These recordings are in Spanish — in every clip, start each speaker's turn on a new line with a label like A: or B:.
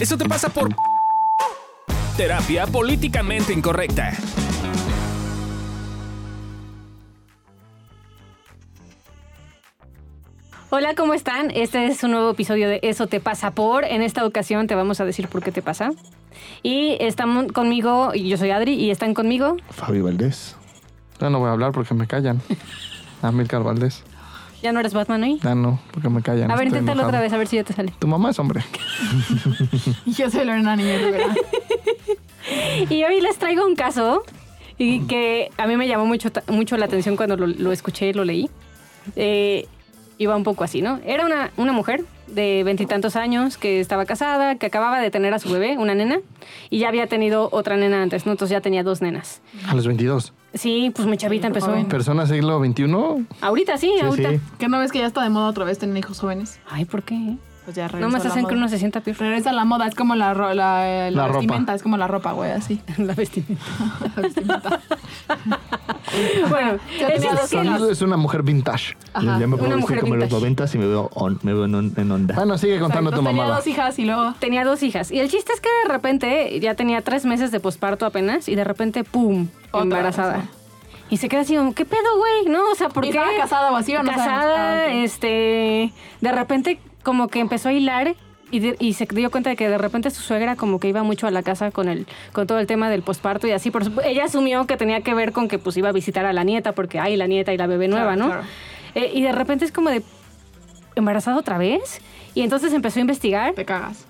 A: Eso te pasa por terapia políticamente incorrecta.
B: Hola, ¿cómo están? Este es un nuevo episodio de Eso te pasa por. En esta ocasión te vamos a decir por qué te pasa. Y están conmigo, y yo soy Adri, y están conmigo.
C: Fabi Valdés. Ya no voy a hablar porque me callan. Amilcar Valdés.
B: ¿Ya no eres Batman hoy?
C: Ya no, porque me callan.
B: A ver, inténtalo otra vez, a ver si ya te sale.
C: Tu mamá es hombre.
D: Yo soy Lorena Niñez Rivera.
B: Y hoy les traigo un caso y que a mí me llamó mucho, mucho la atención cuando lo, lo escuché y lo leí. Eh, iba un poco así, ¿no? Era una, una mujer de veintitantos años que estaba casada, que acababa de tener a su bebé, una nena, y ya había tenido otra nena antes, ¿no? Entonces ya tenía dos nenas.
C: A los 22.
B: Sí, pues muy chavita empezó.
C: Persona siglo XXI.
B: Ahorita sí,
C: Sí,
B: ahorita.
C: sí.
D: ¿Qué no ves que ya está de moda otra vez tener hijos jóvenes?
B: Ay, ¿por qué?
D: Pues ya
B: No
D: regresó
B: más hacen que uno se sienta peor.
D: Regresa la moda, es como la, ro- la, la,
C: La ropa.
D: vestimenta, es como la ropa, güey, así.
B: La vestimenta.
D: La vestimenta.
B: bueno,
D: tenía
B: es que
C: Es una mujer vintage.
D: Ajá.
E: Ya me puedo vestir como en los. 90 y me veo, on- me veo en, on- en onda.
C: Bueno, sigue contando
D: Exacto,
C: tu
D: Tenía
C: mamá.
D: dos hijas y luego...
B: tenía dos hijas. Y el chiste es que de repente ya tenía tres meses de posparto apenas y de repente, ¡pum!
D: Otra,
B: embarazada.
D: o sea.
B: Y se queda así como, ¿qué pedo, güey? ¿No? O sea, ¿por
D: ¿Y
B: qué?
D: estaba casada o así o no
B: Casada,
D: sabemos? Ah,
B: este... De repente como que empezó a hilar y, de- y se dio cuenta de que de repente su suegra como que iba mucho a la casa con el con todo el tema del posparto y así. Por, ella asumió que tenía que ver con que pues iba a visitar a la nieta porque hay la nieta y la bebé nueva,
D: Claro,
B: ¿no?
D: claro.
B: Eh, y de repente es como de, ¿embarazada otra vez? Y entonces empezó a investigar
D: Te cagas.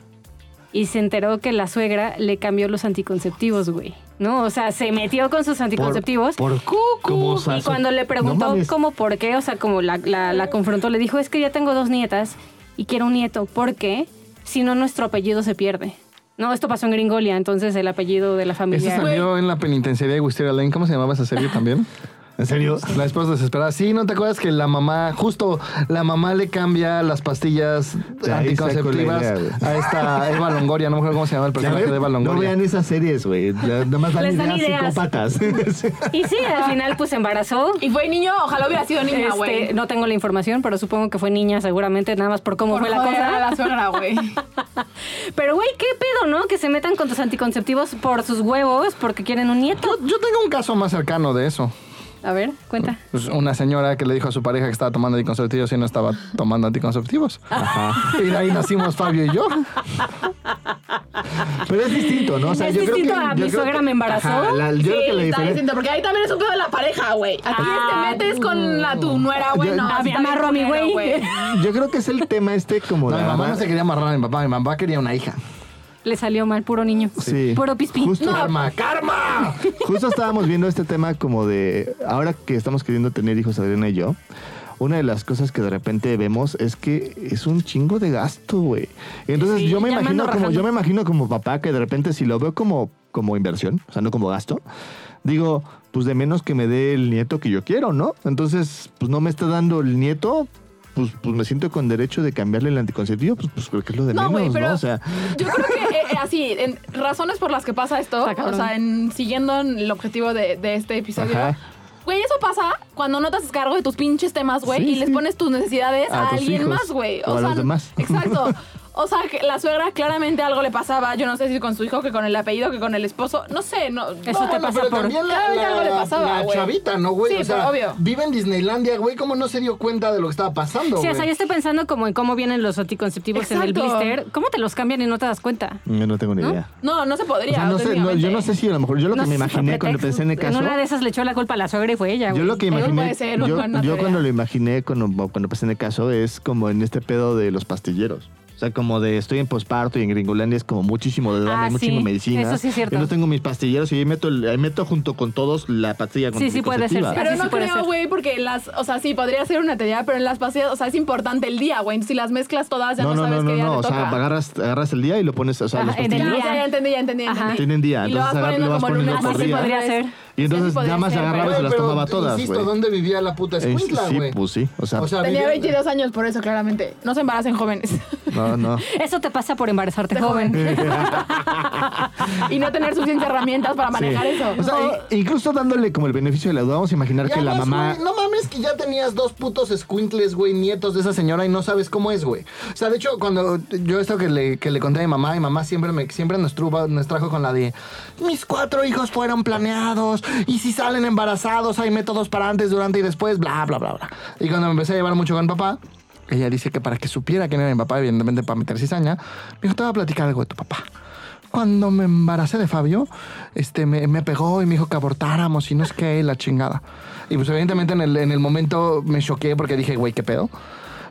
B: y se enteró que la suegra le cambió los anticonceptivos, güey. ¿No? O sea, se metió con sus anticonceptivos.
E: por ¿Cómo
B: y cuando le
E: No
B: preguntó
E: mames.
B: cómo, por qué, o sea, como la, la, la confrontó, le dijo, es que ya tengo dos nietas y quiero un nieto. ¿Por qué? Si no, nuestro apellido se pierde. No, esto pasó en Gringolia, entonces el apellido de la
C: Eso
B: familia...
C: salió en la penitenciaria de Wisteria Lane. ¿Cómo se llamaba esa serie también?
E: ¿En serio?
C: La esposa desesperada. Sí, ¿no te acuerdas que la mamá, justo la mamá le cambia las pastillas anticonceptivas a esta Eva Longoria? No me acuerdo cómo se llama el personaje de Eva
E: no
C: Longoria.
E: vean esas series, güey. Nada más dan
B: Les dan
E: ideas
B: ideas.
E: psicópatas.
B: Y sí, al final pues se embarazó.
D: ¿Y fue niño? Ojalá hubiera sido niña,
B: Este,
D: güey.
B: no tengo la información, pero supongo que fue niña seguramente, nada más por cómo
D: Por
B: fue la cosa.
D: a la suegra, güey.
B: Pero, güey, ¿qué pedo, no? Que se metan con tus anticonceptivos por sus huevos porque quieren un nieto.
C: Yo, yo tengo un caso más cercano de eso.
B: A ver, cuenta.
C: Pues una señora que le dijo a su pareja que estaba tomando anticonceptivos y no estaba tomando anticonceptivos. Y de ahí nacimos Fabio y yo.
E: Pero es distinto, ¿no? O sea,
B: Es
E: yo creo
B: distinto
E: que,
B: a
E: yo
B: mi
E: creo
B: suegra
E: que-
B: me embarazó.
E: Ajá, la- yo creo que la
D: Sí, está
E: diferencia...
D: distinto, porque ahí también es un pedo de la pareja, güey. Aquí
B: Ah,
D: te metes con la tu nuera, güey. No,
B: Ah, amarro a mi güey.
E: Yo creo que es el tema este como
C: No,
E: de
C: mi mamá- no se quería amarrar a mi papá, mi mamá quería una hija.
B: Le salió mal, puro niño.
E: Sí.
B: Puro pispín.
E: Justo,
C: ¡Karma! ¡Karma!
E: Justo estábamos viendo este tema como de, ahora que estamos queriendo tener hijos Adriana y yo, una de las cosas que de repente vemos es que es un chingo de gasto, güey. Entonces
B: Sí,
E: yo me imagino como, yo me imagino como papá que de repente si lo veo como, como inversión, o sea, no como gasto, digo, pues de menos que me dé el nieto que yo quiero, ¿no? Entonces, pues no me está dando el nieto. Pues, pues me siento con derecho de cambiarle el anticonceptivo, pues, pues creo que es lo de
D: No,
E: menos,
D: pero
E: ¿no? O sea,
D: yo creo que así, en razones por las que pasa esto, o sea, en, siguiendo el objetivo de, de este episodio,
E: Ajá.
D: güey, eso pasa cuando no te haces cargo de tus pinches temas, güey,
E: Sí,
D: y les pones tus necesidades
E: A
D: a,
E: tus
D: alguien
E: hijos
D: más, güey.
E: o a los demás.
D: Exacto. O sea, que la suegra claramente algo le pasaba, yo no sé si con su hijo, que con el apellido, que con el esposo, no sé, no.
B: Eso
D: no,
B: te
D: bueno,
B: pasa
C: pero
B: por-
C: también la,
D: Claramente algo le pasaba,
C: la chavita, ¿no, güey?
D: Sí,
C: o sea,
D: pero obvio.
C: vive en Disneylandia, güey, ¿cómo no se dio cuenta de lo que estaba pasando,
B: Sí,
C: güey?
B: o sea, yo estoy pensando como en cómo vienen los anticonceptivos en el blister. ¿Cómo te los cambian y no te das cuenta?
E: yo no tengo ni
B: ¿No?
E: idea.
D: No, no se
E: O
D: podría.
E: sea, no sé, no, yo no sé si a lo mejor, yo lo
B: No
E: que me imaginé cuando pensé en el caso...
B: En una de esas le echó la culpa a la suegra y fue ella, güey.
E: Yo lo que imaginé,
D: puede ser,
E: yo, yo cuando lo imaginé, cuando, cuando pensé en el caso, es como en este pedo de los pastilleros. O sea, como de estoy en posparto y en Gringolandia es como muchísimo de
B: Ah,
E: muchísimo
B: sí,
E: medicina.
B: eso sí es cierto.
E: Yo no tengo mis pastilleros y ahí meto, el- ahí meto junto con todos la pastilla
B: Sí, sí puede ser,
E: anticonceptiva.
D: Pero
B: sí
D: no creo, güey, porque las, o sea, sí, podría ser una teoría, pero en las pastillas, o sea, es importante el día, güey. Si las mezclas todas, ya no,
E: No, no,
D: sabes
E: no, no,
D: qué día
E: no.
D: te
E: O sea,
D: toca.
E: agarras, agarras el día y lo pones, o sea,
B: Ajá,
E: los
B: el
D: Ya, ya, ya entendí, ya entendí, ya entendí.
E: tienen día.
D: Y lo
E: Entonces
D: vas
E: lo vas
D: como
E: poniendo
D: lunes,
E: por
B: Así podría ser.
E: Y entonces
D: podría
E: nada más
D: ser,
E: agarraba y se las tomaba todas,
C: Insisto,
E: güey.
C: ¿dónde vivía la puta escuincla,
E: Sí,
C: güey?
E: pues sí. O sea,
C: O sea,
D: Tenía
C: vivía-
D: 22 años por eso, claramente. No se embaracen jóvenes.
E: no, no.
B: Eso te pasa por embarazarte joven.
D: y no tener suficientes herramientas para manejar
E: Sí.
D: eso.
E: O sea, incluso dándole como el beneficio de la duda, vamos a imaginar que la mamá.
C: no mames que ya tenías dos putos squinkles, güey, nietos de esa señora y no sabes cómo es, güey. O sea, de hecho, cuando yo esto que le, que le conté a mi mamá, mi mamá siempre, me, siempre nos, truba- nos trajo con la de mis cuatro hijos fueron planeados y si salen embarazados hay métodos para antes, durante y después, bla, bla, bla, bla. Y cuando me empecé a llevar mucho con papá, ella dice que para que supiera quién era mi papá, evidentemente para meter cizaña, me dijo, te voy a platicar algo de tu papá. Cuando me embaracé de Fabio, este, me, me pegó y me dijo que abortáramos y no es que la chingada. Y pues evidentemente en el, en el momento me choqué porque dije, güey, ¿qué pedo?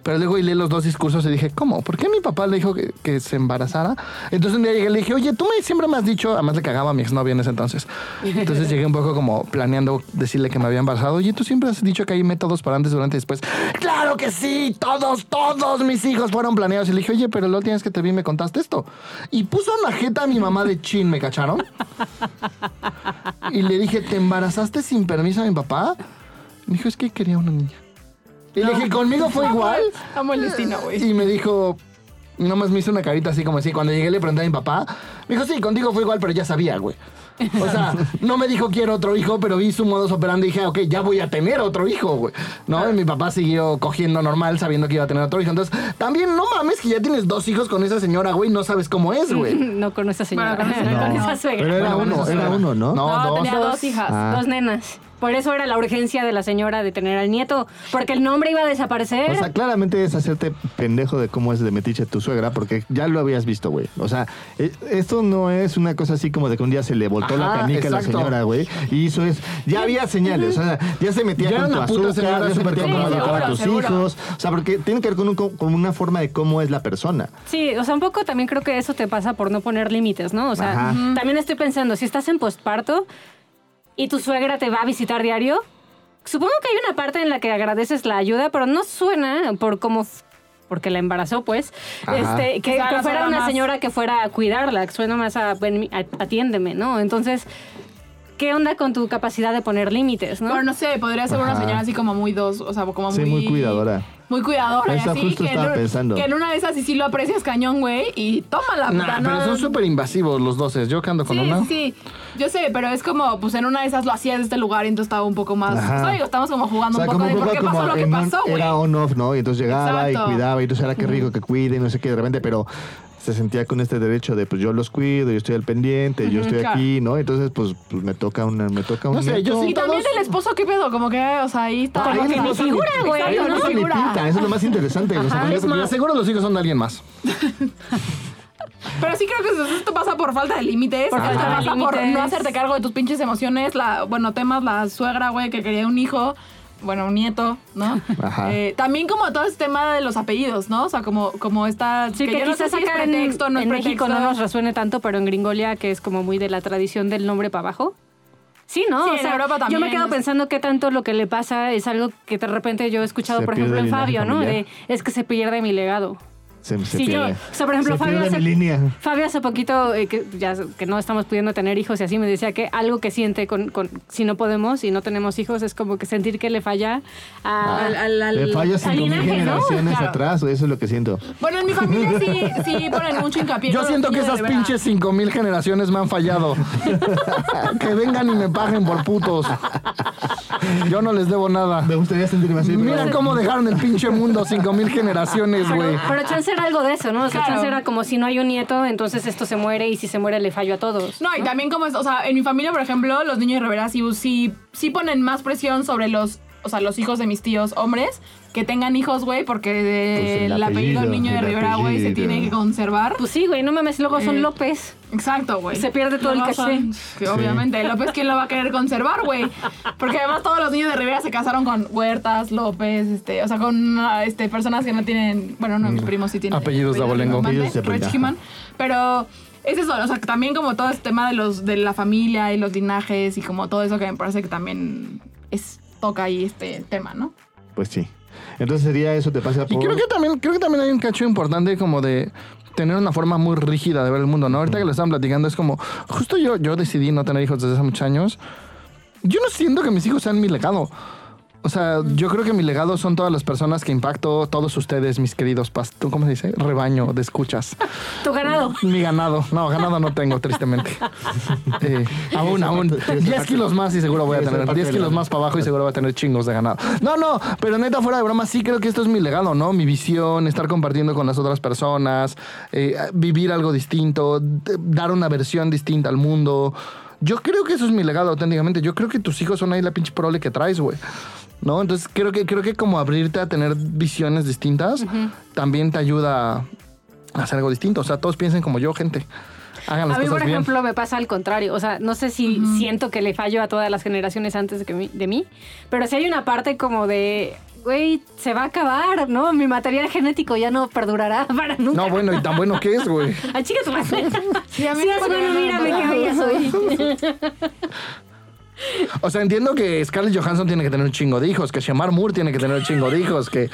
C: Pero luego y leí los dos discursos y dije, ¿cómo? ¿Por qué mi papá le dijo que, se embarazara? Entonces un día llegué y le dije, oye, tú me, siempre me has dicho, además le cagaba a mi exnovia en ese entonces. Entonces llegué un poco como planeando decirle que me había embarazado. Oye, tú siempre has dicho que hay métodos para antes, durante y después. ¡Claro que sí! Todos, todos mis hijos fueron planeados. Y le dije, oye, pero lo tienes que te vi y me contaste esto. Y puso una jeta a mi mamá de chin, ¿me cacharon? Y le dije, ¿te embarazaste sin permiso de mi papá? Me dijo, es que quería una niña. Y le dije, conmigo fue igual.
D: Amo el destino, güey.
C: Y me dijo, nomás me hizo una carita así como así. Cuando llegué le pregunté a mi papá. Me dijo, sí, contigo fue igual, pero ya sabía, güey. O sea, no me dijo quiero otro hijo, pero vi su modus operandi y dije, ok, ya voy a tener otro hijo, güey. ¿No? Y mi papá siguió cogiendo normal sabiendo que iba a tener otro hijo. Entonces, también no mames que ya tienes dos hijos con esa señora, güey, no sabes cómo es, güey.
B: No con esa señora,
D: Bueno, con esa
B: con
D: señora.
B: esa suegra.
E: Pero era
C: Bueno,
E: uno,
C: esa
E: era
C: señora.
E: uno, ¿no?
C: No,
D: No,
C: dos.
D: tenía dos hijas.
E: Ah.
B: Dos nenas. Por eso era la urgencia de la señora de tener al nieto, porque el nombre iba a desaparecer.
E: O sea, claramente es hacerte pendejo de cómo es de metiche tu suegra, porque ya lo habías visto, güey. O sea, e- esto no es una cosa así como de que un día se le voltó la canica a la señora, güey. Y eso es, ya había señales, o sea, ya se metía
C: Ya
E: con tu azúcar,
C: señora
E: ya se metía con
C: cómoda.
E: educar a tus
D: seguro.
E: hijos. O sea, porque tiene que ver con, un- con una forma de cómo es la persona.
B: Sí, o sea, un poco también creo que eso te pasa por no poner límites, ¿no? O sea,
E: Ajá.
B: También estoy pensando, si estás en postparto y tu suegra te va a visitar diario, supongo que hay una parte en la que agradeces la ayuda, pero no suena por cómo porque la embarazó, pues, este, que,
D: O sea,
B: que fuera una
D: más-
B: señora que fuera a cuidarla, que suena más a, atiéndeme, ¿no? Entonces, ¿qué onda con tu capacidad de poner límites, no?
D: Pero no sé, podría ser una señora así como muy dos, o sea, como
E: Sí,
D: muy...
E: muy cuidadora.
D: Muy cuidadora.
E: Eso
D: y así,
E: justo
D: que, en
E: estaba
D: un-
E: pensando.
D: que en una de esas sí, sí lo aprecias cañón, güey, y tómala,
C: Nah,
D: puta, no...
C: pero son súper invasivos los doces. Yo que ando con
D: Sí,
C: una.
D: sí, sí. Yo sé, pero es como, pues en una de esas lo hacías de este lugar y entonces estaba un poco más...
E: Ajá.
D: O sea, digo, estamos como
E: O
D: jugando
E: sea,
D: un poco
E: como
D: de por qué pasó lo que pasó, güey.
E: era on-off, ¿no? Y entonces llegaba
D: Exacto.
E: y cuidaba, y entonces era que rico que cuide, y no sé qué, de repente, pero se sentía con este derecho de, pues yo los cuido, yo estoy al pendiente, yo estoy
D: claro.
E: aquí, ¿no? Entonces, pues, pues me toca una, me toca un
C: No sé, yo sí
D: Y también el esposo, ¿qué pedo? Como que, o sea, ahí está...
B: Como que ni figura, güey,
E: Ahí
B: ¿no?
E: eso es lo más interesante. o sea,
B: Ajá,
E: porque-
B: es
E: porque-
B: más-
C: Seguro los hijos son de alguien más.
D: Pero sí creo que esto pasa por falta de límites.
B: Por de
D: no hacerte cargo de tus pinches emociones. La, bueno, temas la suegra, güey, que quería un hijo. Bueno, un nieto, ¿no?
E: Ajá.
D: Eh, también como todo este tema de los apellidos, ¿no? O sea, como, como esta...
B: Sí, que,
D: yo no sé
B: quizás
D: si es
B: acá en,
D: pretexto, no es
B: en México no
D: pretexto.
B: nos resuene tanto, pero en Gringolia, que es como muy de la tradición del nombre para abajo. Sí, ¿no?
D: Sí,
B: O
D: en
B: sea,
D: Europa
B: Yo me quedo pensando qué tanto lo que le pasa es algo que de repente yo he escuchado,
E: Se
B: por ejemplo, en Fabio, ¿no? De, es que se pierde mi legado.
E: Se, se
B: Sí, yo, o sea, por ejemplo,
E: Se
B: Fabio hace,
E: línea.
B: Fabio hace poquito, eh, que, ya, que no estamos pudiendo tener hijos y así, me decía que algo que siente con, con- si no podemos y no tenemos hijos es como que sentir que le falla a- al, al, al-
E: Le fallas
B: al
E: cinco mil
B: linaje, ¿no?
E: generaciones
D: Claro.
E: atrás, eso es lo que siento.
D: Bueno, en mi familia sí, sí ponen mucho hincapié.
C: Yo siento que esas pinches cinco mil generaciones me han fallado. que vengan y me paguen por putos. Yo no les debo nada.
E: Me gustaría sentirme así.
C: Mira
E: pero-
C: cómo dejaron el pinche mundo cinco mil generaciones, güey.
B: Pero, pero chance era algo de eso, ¿no? O sea,
D: Claro.
B: chance era como si no hay un nieto, entonces esto se muere y si se muere le fallo a todos.
D: No, y también como es, o sea, en mi familia, por ejemplo, los niños de Rivera sí, sí, sí ponen más presión sobre los, o sea, los hijos de mis tíos hombres que tengan hijos, güey, porque
E: Pues el
D: el, apellido
E: apellido,
D: niño de Rivera, güey, se tiene que conservar.
B: Pues sí, güey, no mames, luego son
D: Eh,
B: López.
D: Exacto, güey.
B: Se pierde todo el caché.
D: son- Que obviamente, López, ¿quién lo va a querer conservar, güey? Porque además todos los niños de Rivera se casaron con Huertas, López, este, o sea, con este, personas que no tienen, bueno, no, mis primos sí tienen.
C: Apellidos de abolengo.
E: Apellidos de.
D: Pero es eso, o sea, que también como todo este tema de los de la familia y los linajes y como todo eso que me parece que también es toca ahí este tema, ¿no?
E: Pues sí. Entonces sería eso, te pasa por...
C: Y creo que también, creo que también hay un cacho importante como de tener una forma muy rígida de ver el mundo, ¿no? Ahorita que lo estaban platicando es como, justo yo, yo decidí no tener hijos desde hace muchos años yo no siento que mis hijos sean mi legado. O sea, yo creo que mi legado son todas las personas que impacto, todos ustedes, mis queridos pastos, ¿cómo se dice? Rebaño de escuchas.
B: Tu ganado.
C: Mi ganado. No, ganado no tengo, tristemente. Eh, aún, aún. 10 kilos más y seguro voy a tener.
E: parte
C: 10
E: de
C: kilos más para abajo y seguro voy a tener chingos de ganado. No, no, pero neta, fuera de broma, sí creo que esto es mi legado, ¿no? Mi visión, estar compartiendo con las otras personas, eh, vivir algo distinto, dar una versión distinta al mundo. Yo creo que eso es mi legado auténticamente. Yo creo que tus hijos son ahí la pinche prole que traes, güey. ¿No? Entonces creo que, creo que como abrirte a tener visiones distintas también te ayuda a hacer algo distinto. O sea, todos piensen como yo, gente. Hagan las
B: A mí,
C: cosas
B: por
C: bien.
B: ejemplo, me pasa al contrario. O sea, no sé si siento que le fallo a todas las generaciones antes de, que mi- de mí, pero sí hay una parte como de, güey, se va a acabar, ¿no? Mi material genético ya no perdurará para nunca.
C: No, bueno, y tan bueno que es, güey.
B: Ay, chica, tu madre.
D: Sí, a mí
B: Sí,
D: me
B: es bueno,
D: mismo.
B: qué bella soy.
C: O sea, entiendo que Scarlett Johansson tiene que tener un chingo de hijos, que Shamar Moore tiene que tener un chingo de hijos, que.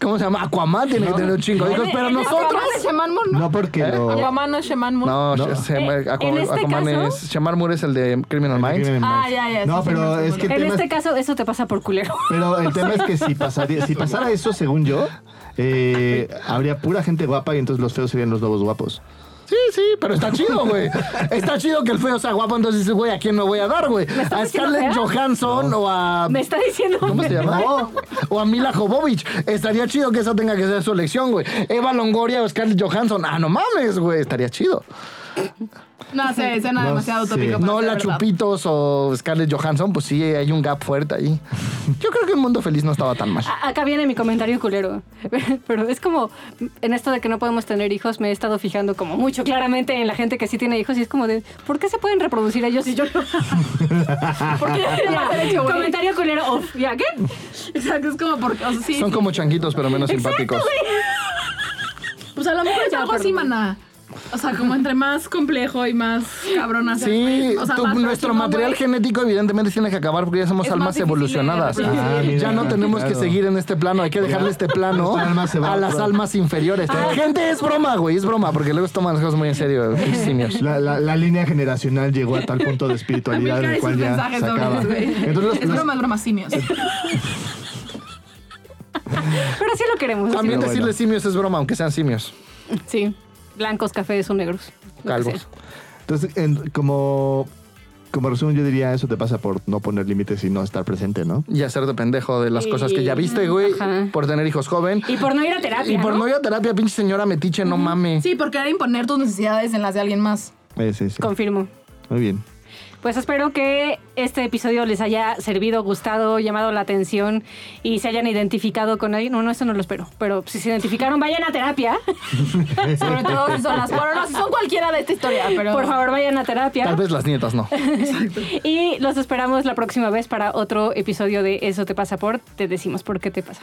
C: ¿Cómo se llama? Aquaman tiene que tener un chingo de hijos, pero nosotros.
D: Aquaman Moore, ¿no?
E: No porque
C: ¿Eh?
E: lo...
D: Aquaman no es Shaman Moore.
C: No,
E: No.
B: Eh,
C: Aquaman,
B: este
C: Aquaman
B: caso-
C: es. Shamar Moore es el de Criminal Minds.
D: Ah, ya, ya,
E: No,
D: sí,
E: pero
D: sí,
E: es que
B: En este
E: es-
B: caso, eso te pasa por culero.
E: Pero el tema es que si, pasaría, si pasara eso, según yo, eh, habría pura gente guapa y entonces los feos serían los lobos guapos.
C: Sí, sí, pero está chido, güey. Está chido que el feo sea guapo, entonces dices, güey, ¿a quién me voy a dar, güey? ¿A Scarlett? Johansson o a.
B: Me está diciendo.
C: ¿Cómo se llama? O a Mila Jovovich. Estaría chido que esa tenga que ser su elección, güey. Eva Longoria o Scarlett Johansson. Ah, no mames, güey. Estaría chido.
D: No sé, suena
E: No
D: demasiado
E: sé.
D: utópico.
C: No la
D: verdad.
C: Chupitos o Scarlett Johansson, pues sí, hay un gap fuerte ahí. Yo creo que el mundo feliz no estaba tan mal.
B: A- Acá viene mi comentario culero. Pero es como, en esto de que no podemos tener hijos, me he estado fijando como mucho claramente en la gente que sí tiene hijos y es como de, ¿por qué se pueden reproducir ellos y yo no?
D: ¿Por qué
B: Ya,
D: güey?
B: comentario culero off. ¿Ya qué?
D: Exacto, es como porque, o sea, sí,
C: Son
D: sí.
C: como changuitos, pero menos simpáticos.
D: Pues a lo mejor es
B: Ya,
D: algo así, maná. O sea, como entre más complejo y más cabrón hacer,
C: Sí.
D: O sea,
C: tu-
D: más
C: nuestro
D: próximo,
C: material genético evidentemente tiene que acabar porque ya somos
D: Es más
C: almas evolucionadas.
E: Ah, mira,
C: ya no tenemos que seguir en este plano, hay que dejarle este plano a las almas inferiores. Gente, es broma, güey, es broma, porque luego se toman las cosas muy en serio.
E: La, la- la línea generacional llegó a tal punto de espiritualidad en el cual ya se acaba. Entonces los-
D: Es broma, es broma, simios.
B: Pero sí lo queremos.
C: También decirle simios es broma, aunque sean simios,
B: Sí. Blancos, cafés o negros.
C: calvos.
E: entonces, en- como, como resumen, yo diría eso te pasa por no poner límites y no estar presente, ¿no?
C: Y hacerte pendejo de las cosas que ya viste, güey,
B: Ajá.
C: por tener hijos joven.
B: Y por no ir a terapia.
C: Y por
B: ¿no?
C: no ir a terapia, pinche señora metiche, no mames.
D: Sí, por querer imponer tus necesidades en las de alguien más.
E: Eh, sí, sí.
B: Confirmo.
E: Muy bien.
B: Pues espero que este episodio les haya servido, gustado, llamado la atención y se hayan identificado con alguien. No, no, eso no lo espero. Pero si se identificaron, vayan a terapia.
D: Sobre todo si son las no, si son cualquiera de esta historia, pero.
B: Por favor, vayan a terapia.
C: Tal vez las nietas no.
B: Y los esperamos la próxima vez para otro episodio de Eso te pasa por Te decimos por qué te pasa.